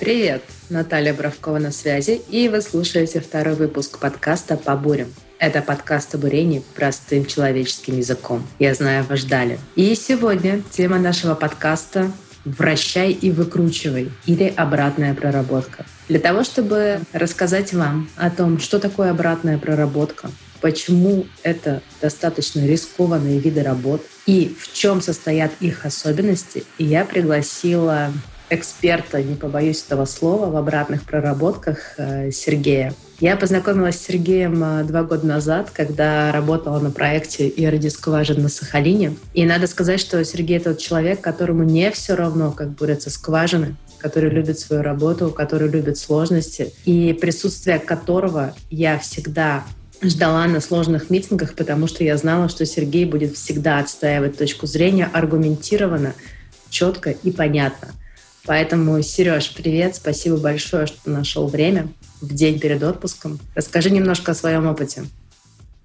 Привет! Наталья Бравкова на связи, и вы слушаете второй выпуск подкаста «По бурям». Это подкаст о бурении простым человеческим языком. Я знаю, вы ждали. И сегодня тема нашего подкаста «Вращай и выкручивай» или «Обратная проработка». Для того, чтобы рассказать вам о том, что такое обратная проработка, почему это достаточно рискованные виды работ и в чем состоят их особенности, я пригласила эксперта, не побоюсь этого слова, в обратных проработках э, Сергея. Я познакомилась с Сергеем э, два года назад, когда работала на проекте ERD скважин на Сахалине. И надо сказать, что Сергей тот человек, которому не все равно, как борются скважины, который любит свою работу, который любит сложности, и присутствие которого я всегда ждала на сложных митингах, потому что я знала, что Сергей будет всегда отстаивать точку зрения аргументированно, четко и понятно. Поэтому, Сереж, привет, спасибо большое, что ты нашел время в день перед отпуском. Расскажи немножко о своем опыте.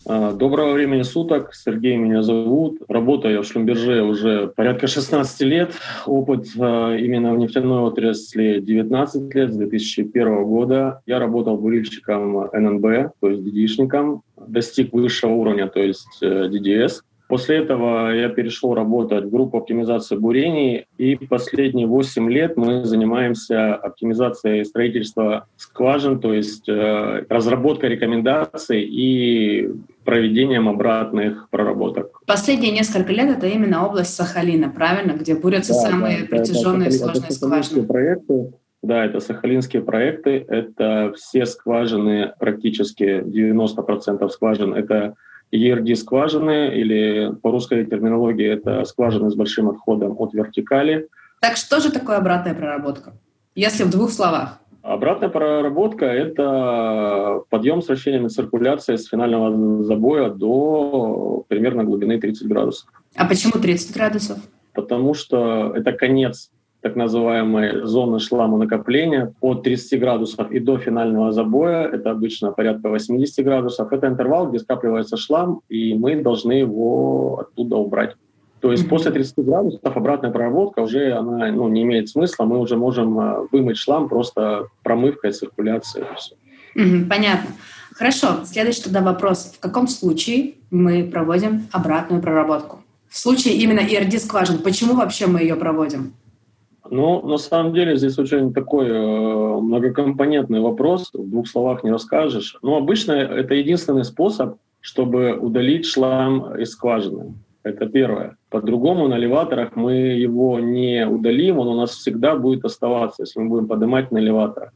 А, доброго времени суток. Сергей меня зовут. Работаю в Шлюмберже уже порядка 16 лет. Опыт а, именно в нефтяной отрасли 19 лет, с 2001 года. Я работал бурильщиком ННБ, то есть DD-шником. Достиг высшего уровня, то есть DDS. После этого я перешел работать в группу оптимизации бурений, и последние 8 лет мы занимаемся оптимизацией строительства скважин, то есть э, разработкой рекомендаций и проведением обратных проработок. Последние несколько лет это именно область Сахалина, правильно, где бурятся да, самые да, протяженные это, сложные это скважины. Проекты. Да, это сахалинские проекты, это все скважины, практически 90% скважин, это ERD-скважины, или по русской терминологии это скважины с большим отходом от вертикали. Так что же такое обратная проработка, если в двух словах? Обратная проработка – это подъем с вращением и циркуляцией с финального забоя до примерно глубины 30 градусов. А почему 30 градусов? Потому что это конец так называемой зоны шлама накопления от 30 градусов и до финального забоя, это обычно порядка 80 градусов, это интервал, где скапливается шлам, и мы должны его оттуда убрать. То есть mm-hmm. после 30 градусов обратная проработка уже она ну, не имеет смысла, мы уже можем э, вымыть шлам просто промывкой, циркуляцией. Mm-hmm, понятно. Хорошо, следующий тогда вопрос. В каком случае мы проводим обратную проработку? В случае именно ERD-скважин, почему вообще мы ее проводим? Ну, на самом деле здесь очень такой э, многокомпонентный вопрос, в двух словах не расскажешь. Но обычно это единственный способ, чтобы удалить шлам из скважины. Это первое. По-другому на элеваторах мы его не удалим, он у нас всегда будет оставаться, если мы будем поднимать на элеваторах.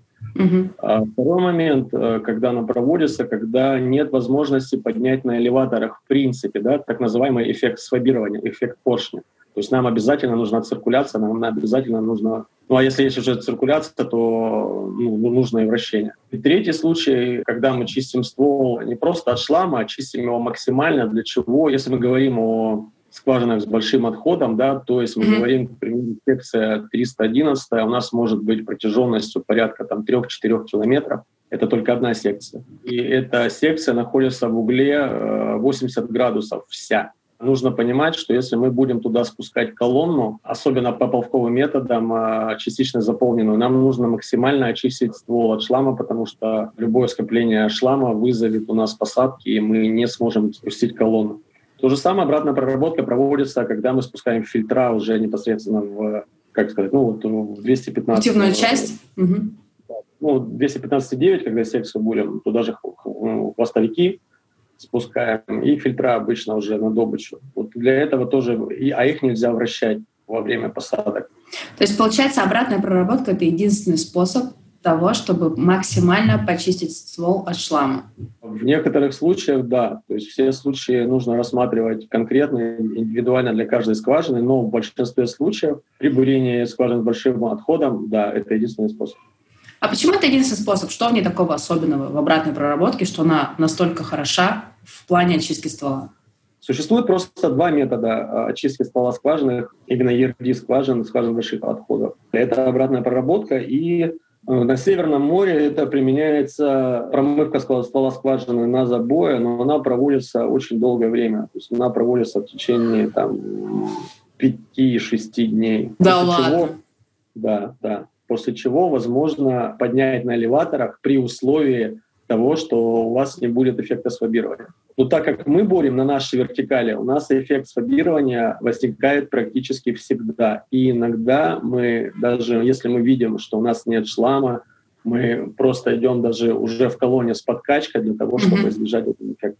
А второй момент, э, когда она проводится, когда нет возможности поднять на элеваторах в принципе, да, так называемый эффект сфабирования, эффект поршня. То есть нам обязательно нужна циркуляция, нам обязательно нужно... Ну а если есть уже циркуляция, то ну, ну, нужно и вращение. И третий случай, когда мы чистим ствол не просто от шлама, а чистим его максимально. Для чего? Если мы говорим о скважинах с большим отходом, да, то есть мы mm-hmm. говорим, к примеру, секция 311, у нас может быть протяженностью порядка там 3-4 километров. Это только одна секция. И эта секция находится в угле 80 э, градусов вся нужно понимать, что если мы будем туда спускать колонну, особенно по полковым методам, а, частично заполненную, нам нужно максимально очистить ствол от шлама, потому что любое скопление шлама вызовет у нас посадки, и мы не сможем спустить колонну. То же самое обратная проработка проводится, когда мы спускаем фильтра уже непосредственно в, как сказать, ну вот в 215. Активную часть? Угу. Ну, 215,9, когда секцию будем, туда же хвостовики, спускаем, и фильтра обычно уже на добычу. Вот для этого тоже, и, а их нельзя вращать во время посадок. То есть, получается, обратная проработка – это единственный способ того, чтобы максимально почистить ствол от шлама? В некоторых случаях, да. То есть все случаи нужно рассматривать конкретно, индивидуально для каждой скважины, но в большинстве случаев при бурении скважин с большим отходом, да, это единственный способ. А почему это единственный способ? Что в ней такого особенного в обратной проработке, что она настолько хороша в плане очистки ствола? Существует просто два метода а, очистки ствола скважины, именно ERD скважин, скважин больших отходов. Это обратная проработка и на Северном море это применяется промывка ствола скважины на забое, но она проводится очень долгое время. То есть она проводится в течение там, 5-6 дней. Да ладно? Чего, да, да. после чего возможно поднять на элеваторах при условии того, что у вас не будет эффекта сфобирования. Но так как мы борем на нашей вертикали, у нас эффект сфобирования возникает практически всегда. И иногда мы, даже если мы видим, что у нас нет шлама, мы просто идем даже уже в колонне с подкачкой для того, чтобы mm-hmm. избежать этого эффекта.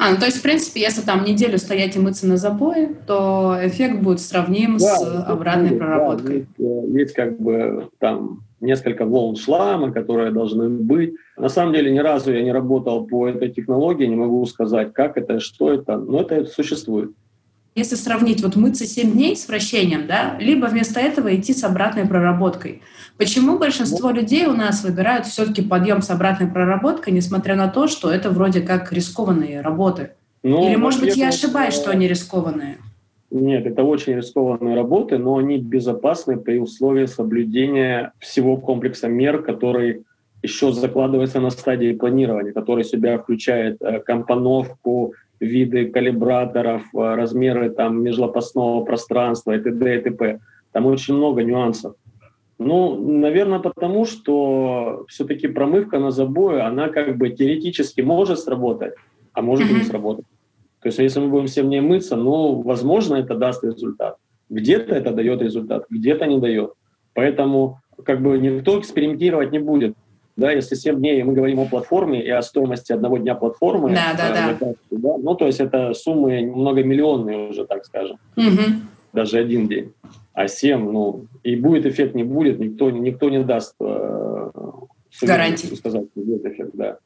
А, ну то есть, в принципе, если там неделю стоять и мыться на забое, то эффект будет сравним да, с обратной проработкой. Да, есть, есть как бы там несколько волн шлама, которые должны быть. На самом деле ни разу я не работал по этой технологии, не могу сказать, как это, что это, но это существует. Если сравнить вот мыться 7 дней с вращением, да, либо вместо этого идти с обратной проработкой. Почему большинство людей у нас выбирают все-таки подъем с обратной проработкой, несмотря на то, что это вроде как рискованные работы? Ну, Или, может быть, я ошибаюсь, что они рискованные? Нет, это очень рискованные работы, но они безопасны при условии соблюдения всего комплекса мер, который еще закладывается на стадии планирования, который в себя включает э, компоновку, виды калибраторов, э, размеры там межлопастного пространства и т.д. и т.п. Там очень много нюансов. Ну, наверное, потому что все-таки промывка на забое, она как бы теоретически может сработать, а может mm-hmm. и не сработать. То есть если мы будем всем не мыться, ну, возможно, это даст результат. Где-то это дает результат, где-то не дает. Поэтому как бы никто экспериментировать не будет. Да, если 7 дней мы говорим о платформе и о стоимости одного дня платформы, да, да, да. Это, да ну, то есть это суммы многомиллионные уже, так скажем. Угу. Даже один день. А 7, ну, и будет эффект, не будет, никто, никто не даст э, гарантии. сказать, будет эффект, да.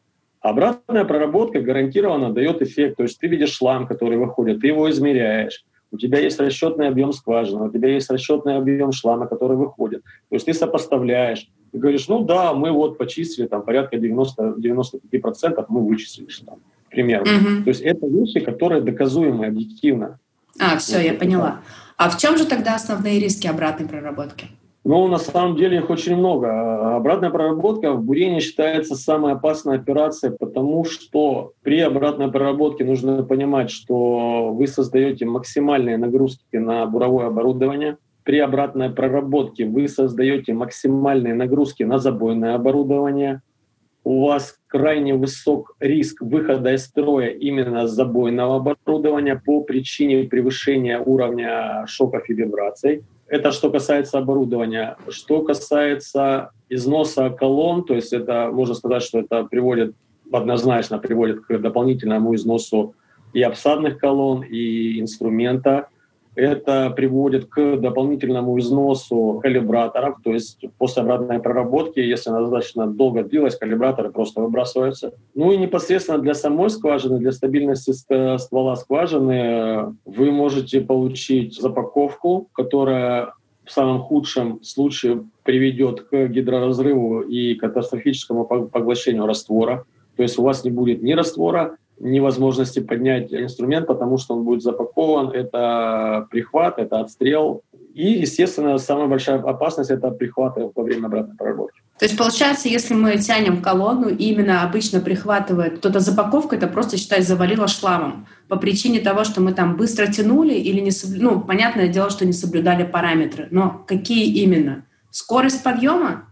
Обратная проработка гарантированно дает эффект. То есть ты видишь шлам, который выходит, ты его измеряешь. У тебя есть расчетный объем скважины, у тебя есть расчетный объем шлама, который выходит. То есть ты сопоставляешь. Ты говоришь, ну да, мы вот почистили там порядка 90, 95% мы вычислили шлам. Примерно. Угу. То есть это вещи, которые доказуемы объективно. А, все, я поняла. А в чем же тогда основные риски обратной проработки? Ну, на самом деле их очень много. Обратная проработка в бурении считается самой опасной операцией, потому что при обратной проработке нужно понимать, что вы создаете максимальные нагрузки на буровое оборудование. При обратной проработке вы создаете максимальные нагрузки на забойное оборудование. У вас крайне высок риск выхода из строя именно забойного оборудования по причине превышения уровня шоков и вибраций. Это что касается оборудования. Что касается износа колонн, то есть это можно сказать, что это приводит однозначно приводит к дополнительному износу и обсадных колонн, и инструмента это приводит к дополнительному износу калибраторов, то есть после обратной проработки, если она достаточно долго длилась, калибраторы просто выбрасываются. Ну и непосредственно для самой скважины, для стабильности ствола скважины вы можете получить запаковку, которая в самом худшем случае приведет к гидроразрыву и катастрофическому поглощению раствора. То есть у вас не будет ни раствора, невозможности поднять инструмент, потому что он будет запакован. Это прихват, это отстрел. И, естественно, самая большая опасность — это прихваты во время обратной проработки. То есть, получается, если мы тянем колонну, именно обычно прихватывает, то эта запаковка, это просто, считай, завалила шламом по причине того, что мы там быстро тянули или не соблюдали, ну, понятное дело, что не соблюдали параметры, но какие именно? Скорость подъема?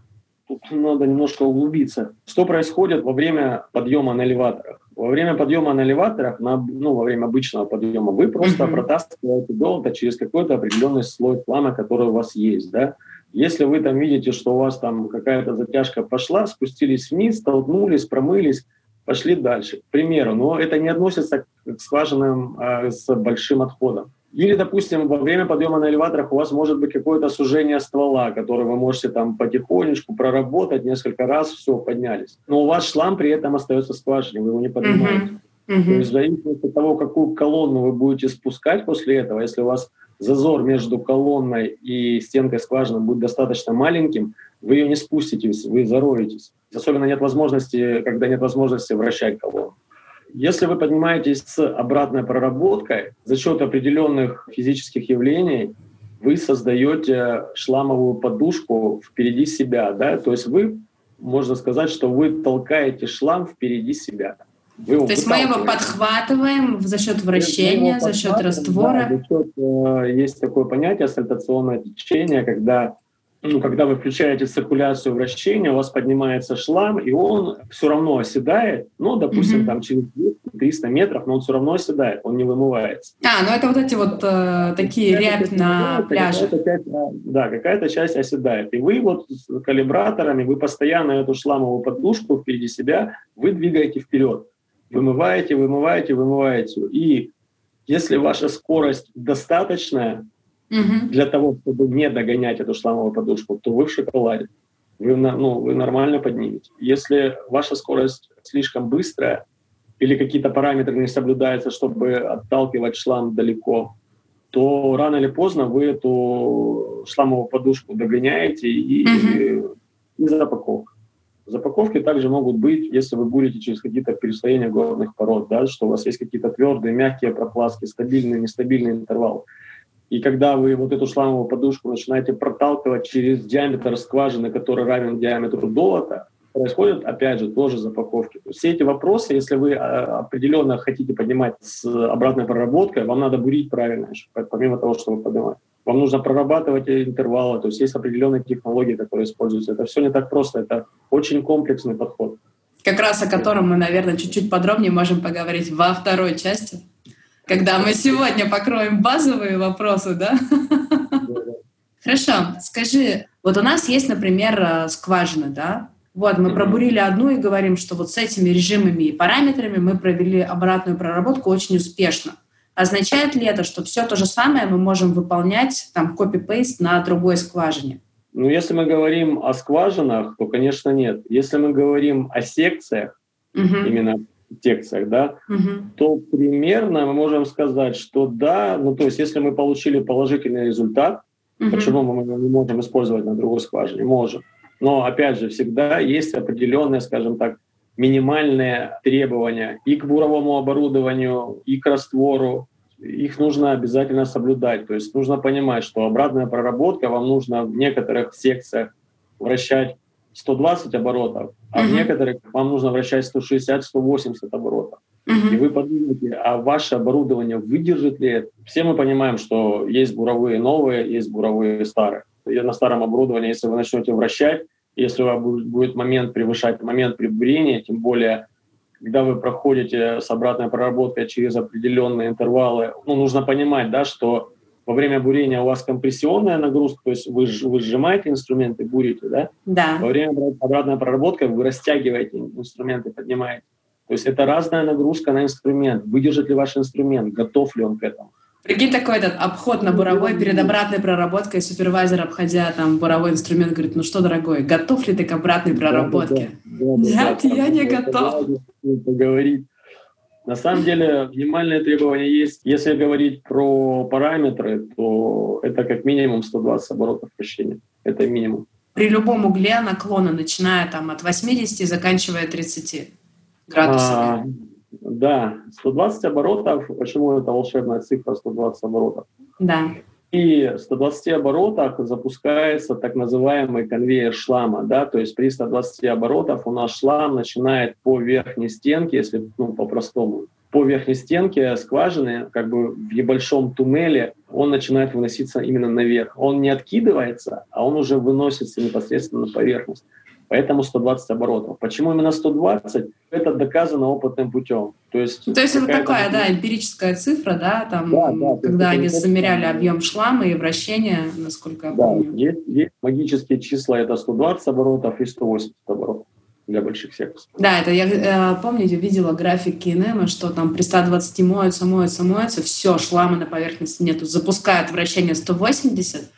Тут надо немножко углубиться. Что происходит во время подъема на элеваторах? Во время подъема на элеваторах, на, ну, во время обычного подъема, вы просто mm-hmm. протаскиваете долго через какой-то определенный слой хлама, который у вас есть, да. Если вы там видите, что у вас там какая-то затяжка пошла, спустились вниз, столкнулись, промылись, пошли дальше. К примеру, но это не относится к скважинам а, с большим отходом. Или, допустим, во время подъема на элеваторах у вас может быть какое-то сужение ствола, которое вы можете там потихонечку проработать несколько раз, все, поднялись. Но у вас шлам при этом остается скважине, вы его не поднимаете. Uh-huh. Uh-huh. То есть в зависимости от того, какую колонну вы будете спускать после этого, если у вас зазор между колонной и стенкой скважины будет достаточно маленьким, вы ее не спустите, вы зароетесь. Особенно нет возможности, когда нет возможности вращать колонну. Если вы поднимаетесь с обратной проработкой за счет определенных физических явлений, вы создаете шламовую подушку впереди себя, да, то есть вы, можно сказать, что вы толкаете шлам впереди себя. Вы то есть мы его подхватываем за счет вращения, за счет раствора? Да, за счет, э, есть такое понятие сальтационное течение, когда ну, когда вы включаете циркуляцию вращения, у вас поднимается шлам, и он все равно оседает, ну, допустим, mm-hmm. там через 300 метров, но он все равно оседает, он не вымывается. А, ну это вот эти вот э, такие рябь на пляже. Какая часть, да, какая-то часть оседает. И вы вот с калибраторами, вы постоянно эту шламовую подушку впереди себя, вы двигаете вперед. Вымываете, вымываете, вымываете. И если ваша скорость достаточная, угу. для того, чтобы не догонять эту шламовую подушку, то вы в шоколаде. Вы, ну, вы нормально поднимете. Если ваша скорость слишком быстрая или какие-то параметры не соблюдаются, чтобы отталкивать шлам далеко, то рано или поздно вы эту шламовую подушку догоняете и, угу. и запаковка. Запаковки также могут быть, если вы будете через какие-то переслоения горных пород, да, что у вас есть какие-то твердые, мягкие пропласки, стабильные, нестабильные интервалы. И когда вы вот эту шламовую подушку начинаете проталкивать через диаметр скважины, который равен диаметру долота, происходят, опять же, тоже запаковки. То все эти вопросы, если вы а, определенно хотите поднимать с обратной проработкой, вам надо бурить правильно, помимо того, что вы поднимаете. Вам нужно прорабатывать интервалы, то есть есть определенные технологии, которые используются. Это все не так просто, это очень комплексный подход. Как раз о котором мы, наверное, чуть-чуть подробнее можем поговорить во второй части когда мы сегодня покроем базовые вопросы, да? Хорошо, скажи, вот у нас есть, например, э, скважины, да? Вот, мы пробурили одну и говорим, что вот с этими режимами и параметрами мы провели обратную проработку очень успешно. Означает ли это, что все то же самое мы можем выполнять, там, копи-пейст на другой скважине? Ну, если мы говорим о скважинах, то, конечно, нет. Если мы говорим о секциях, угу. именно секциях, да, угу. то примерно мы можем сказать, что да, ну то есть если мы получили положительный результат, угу. почему мы не можем использовать на другой скважине? Можем. Но опять же, всегда есть определенные, скажем так, минимальные требования и к буровому оборудованию, и к раствору. Их нужно обязательно соблюдать. То есть нужно понимать, что обратная проработка вам нужно в некоторых секциях вращать 120 оборотов, а uh-huh. в некоторых вам нужно вращать 160-180 оборотов. Uh-huh. И вы подумайте, а ваше оборудование выдержит ли это? Все мы понимаем, что есть буровые новые, есть буровые старые. И на старом оборудовании, если вы начнете вращать, если у вас будет момент превышать момент прибурения, тем более когда вы проходите с обратной проработкой через определенные интервалы, ну, нужно понимать, да, что во время бурения у вас компрессионная нагрузка, то есть вы, вы сжимаете инструменты, бурите, да? Да. Во время обратной проработки вы растягиваете инструменты, поднимаете. То есть это разная нагрузка на инструмент. Выдержит ли ваш инструмент, готов ли он к этому? Прикинь, такой этот обход на буровой перед обратной проработкой, супервайзер, обходя там буровой инструмент, говорит, ну что, дорогой, готов ли ты к обратной проработке? Да, да, да, Нет, да, я не готов. Поговорить. На самом деле минимальные требования есть. Если говорить про параметры, то это как минимум 120 оборотов вращения. Это минимум. При любом угле наклона, начиная там от 80 и заканчивая 30 градусов. А, да, 120 оборотов. Почему это волшебная цифра 120 оборотов? Да. И 120 оборотах запускается так называемый конвейер шлама. Да? То есть при 120 оборотах у нас шлам начинает по верхней стенке, если ну, по-простому, по верхней стенке скважины, как бы в небольшом туннеле, он начинает выноситься именно наверх. Он не откидывается, а он уже выносится непосредственно на поверхность. Поэтому 120 оборотов. Почему именно 120? Это доказано опытным путем. То есть, То есть это такая, да, эмпирическая цифра, да, там, да, да, когда они замеряли объем шлама и вращения, насколько я да, помню. Есть, есть магические числа, это 120 оборотов и 180 оборотов для больших секций. Да, это я, э, помните, видела график Кинема, что там при 120 моются, моются, моются, все, шлама на поверхности нету, запускают вращение 180,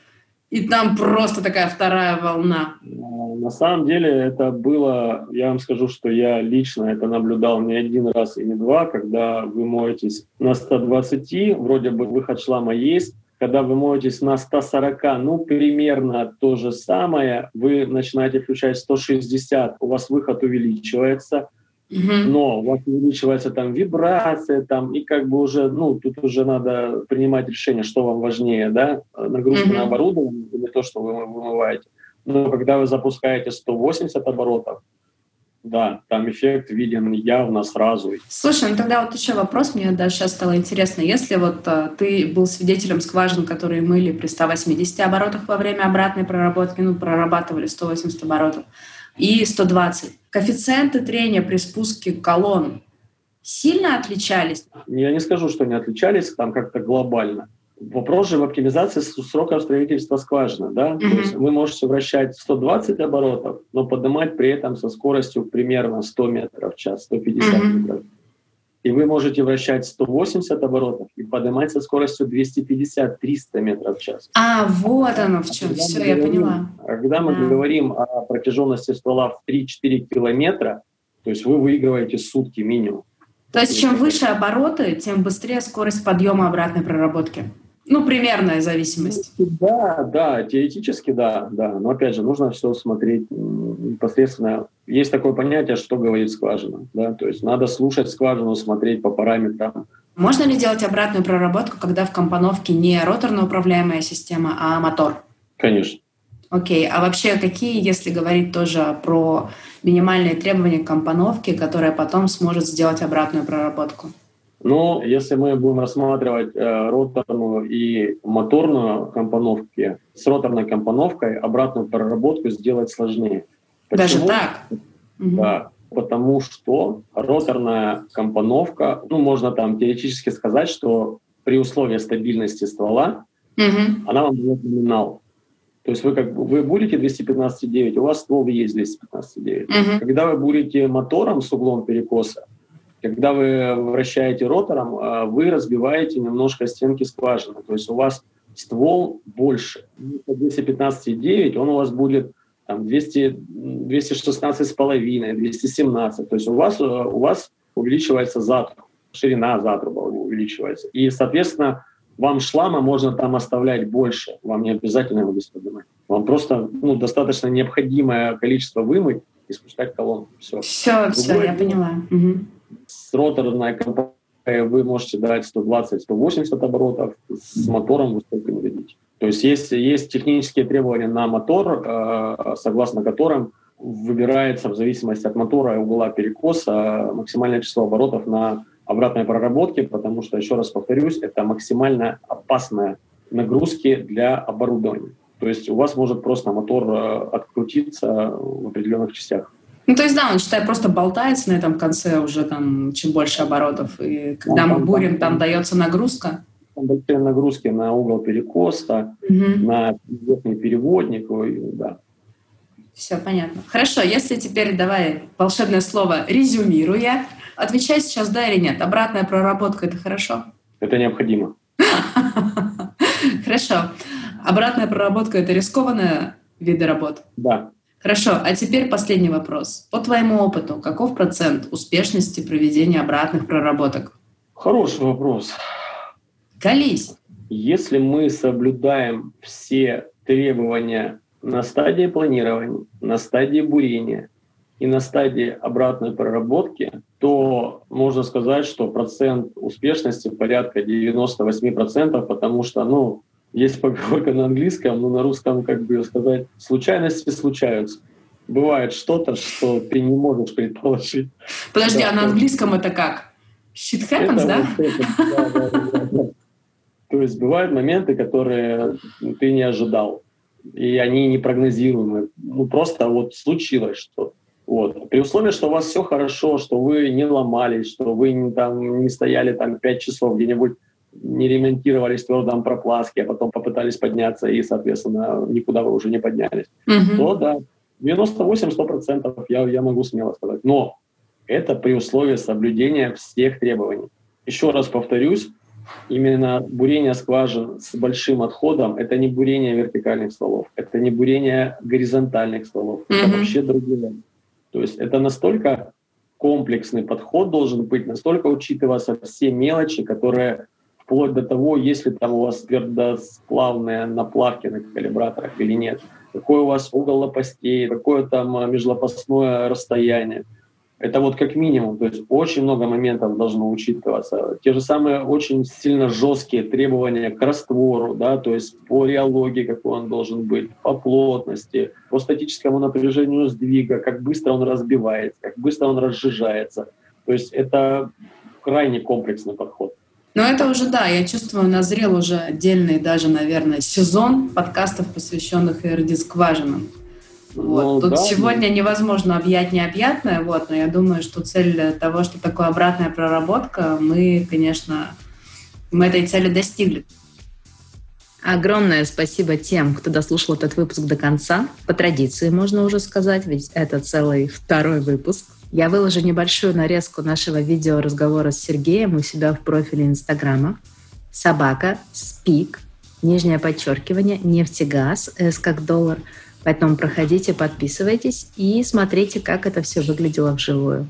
и там просто такая вторая волна. На самом деле это было, я вам скажу, что я лично это наблюдал не один раз и не два, когда вы моетесь на 120, вроде бы выход шлама есть, когда вы моетесь на 140, ну, примерно то же самое, вы начинаете включать 160, у вас выход увеличивается, но у вас увеличивается там вибрация, там, и как бы уже, ну, тут уже надо принимать решение, что вам важнее, да, нагрузка на оборудование или то, что вы вымываете. Но когда вы запускаете 180 оборотов, да, там эффект виден явно сразу. Слушай, ну тогда вот еще вопрос, мне даже сейчас стало интересно. Если вот а, ты был свидетелем скважин, которые мыли при 180 оборотах во время обратной проработки, ну, прорабатывали 180 оборотов, и 120, коэффициенты трения при спуске колонн сильно отличались? Я не скажу, что не отличались, там как-то глобально. Вопрос же в оптимизации срока строительства скважины. Да? Mm-hmm. То есть вы можете вращать 120 оборотов, но поднимать при этом со скоростью примерно 100 метров в час, 150 mm-hmm. метров. И вы можете вращать 180 оборотов и поднимать со скоростью 250-300 метров в час. А, вот оно в чем. Все, я говорим, поняла. Когда мы а. говорим о протяженности ствола в 3-4 километра, то есть вы выигрываете сутки минимум. То есть чем выше обороты, тем быстрее скорость подъема обратной проработки. Ну, примерная зависимость. Да, да, теоретически да, да. Но опять же, нужно все смотреть непосредственно. Есть такое понятие, что говорит скважина. Да? То есть надо слушать скважину, смотреть по параметрам. Можно ли делать обратную проработку, когда в компоновке не роторно управляемая система, а мотор? Конечно. Окей, а вообще какие, если говорить тоже про минимальные требования к компоновке, которая потом сможет сделать обратную проработку? Но если мы будем рассматривать э, роторную и моторную компоновки, с роторной компоновкой обратную проработку сделать сложнее. Почему? Даже так? Да, потому что роторная компоновка, ну, можно там теоретически сказать, что при условии стабильности ствола угу. она вам дает номинал. То есть вы как вы будете 215,9, у вас ствол есть 215,9. Угу. Когда вы будете мотором с углом перекоса, когда вы вращаете ротором, а, вы разбиваете немножко стенки скважины. То есть у вас ствол больше. 215,9, он у вас будет там, 200, 216,5, 217. То есть у вас, у вас увеличивается затруб, ширина затруба увеличивается. И, соответственно, вам шлама можно там оставлять больше. Вам не обязательно его здесь поднимать. Вам просто ну, достаточно необходимое количество вымыть и спускать колонку. Все, все, все я поняла. Угу с роторной компанией вы можете дать 120-180 оборотов, с мотором вы столько не дадите. То есть есть, есть технические требования на мотор, э, согласно которым выбирается в зависимости от мотора и угла перекоса максимальное число оборотов на обратной проработке, потому что, еще раз повторюсь, это максимально опасная нагрузки для оборудования. То есть у вас может просто мотор э, открутиться в определенных частях. Ну, то есть, да, он, считай, просто болтается на этом конце уже там чуть больше оборотов. И когда мы бурим, там дается нагрузка. Там большие нагрузки на угол перекоса, угу. на верхний переводник, да. Все понятно. Хорошо, если теперь давай волшебное слово резюмируя, отвечай сейчас да или нет. Обратная проработка — это хорошо? Это необходимо. Хорошо. Обратная проработка — это рискованная виды работ? Да. Хорошо, а теперь последний вопрос. По твоему опыту, каков процент успешности проведения обратных проработок? Хороший вопрос. Колись. Если мы соблюдаем все требования на стадии планирования, на стадии бурения и на стадии обратной проработки, то можно сказать, что процент успешности порядка 98%, потому что ну, есть поговорка на английском, но на русском, как бы сказать, случайности случаются. Бывает что-то, что ты не можешь предположить. Подожди, да, а на английском это как? Shit happens, это да? Вот это, да, да, да, да? То есть бывают моменты, которые ты не ожидал, и они непрогнозируемы. Ну, просто вот случилось что-то. Вот. При условии, что у вас все хорошо, что вы не ломались, что вы не, там, не стояли там 5 часов где-нибудь не ремонтировались в твердом пропласке, а потом попытались подняться и, соответственно, никуда вы уже не поднялись, mm-hmm. то да, 98-100% я, я могу смело сказать. Но это при условии соблюдения всех требований. Еще раз повторюсь, именно бурение скважин с большим отходом – это не бурение вертикальных стволов, это не бурение горизонтальных стволов, mm-hmm. это вообще другое. То есть это настолько комплексный подход должен быть, настолько учитываться все мелочи, которые вплоть до того, если там у вас твердосплавные наплавки на калибраторах или нет, какой у вас угол лопастей, какое там а, межлопастное расстояние. Это вот как минимум. То есть очень много моментов должно учитываться. Те же самые очень сильно жесткие требования к раствору, да, то есть по реологии, какой он должен быть, по плотности, по статическому напряжению сдвига, как быстро он разбивается, как быстро он разжижается. То есть это крайне комплексный подход. Но это уже, да, я чувствую, назрел уже отдельный даже, наверное, сезон подкастов, посвященных РД-скважинам. Вот. Ну, Тут да, сегодня да. невозможно объять необъятное, вот, но я думаю, что цель того, что такое обратная проработка, мы, конечно, мы этой цели достигли. Огромное спасибо тем, кто дослушал этот выпуск до конца. По традиции, можно уже сказать, ведь это целый второй выпуск. Я выложу небольшую нарезку нашего видео-разговора с Сергеем у себя в профиле Инстаграма. Собака, спик, нижнее подчеркивание, нефтегаз, с как доллар – Поэтому проходите, подписывайтесь и смотрите, как это все выглядело вживую.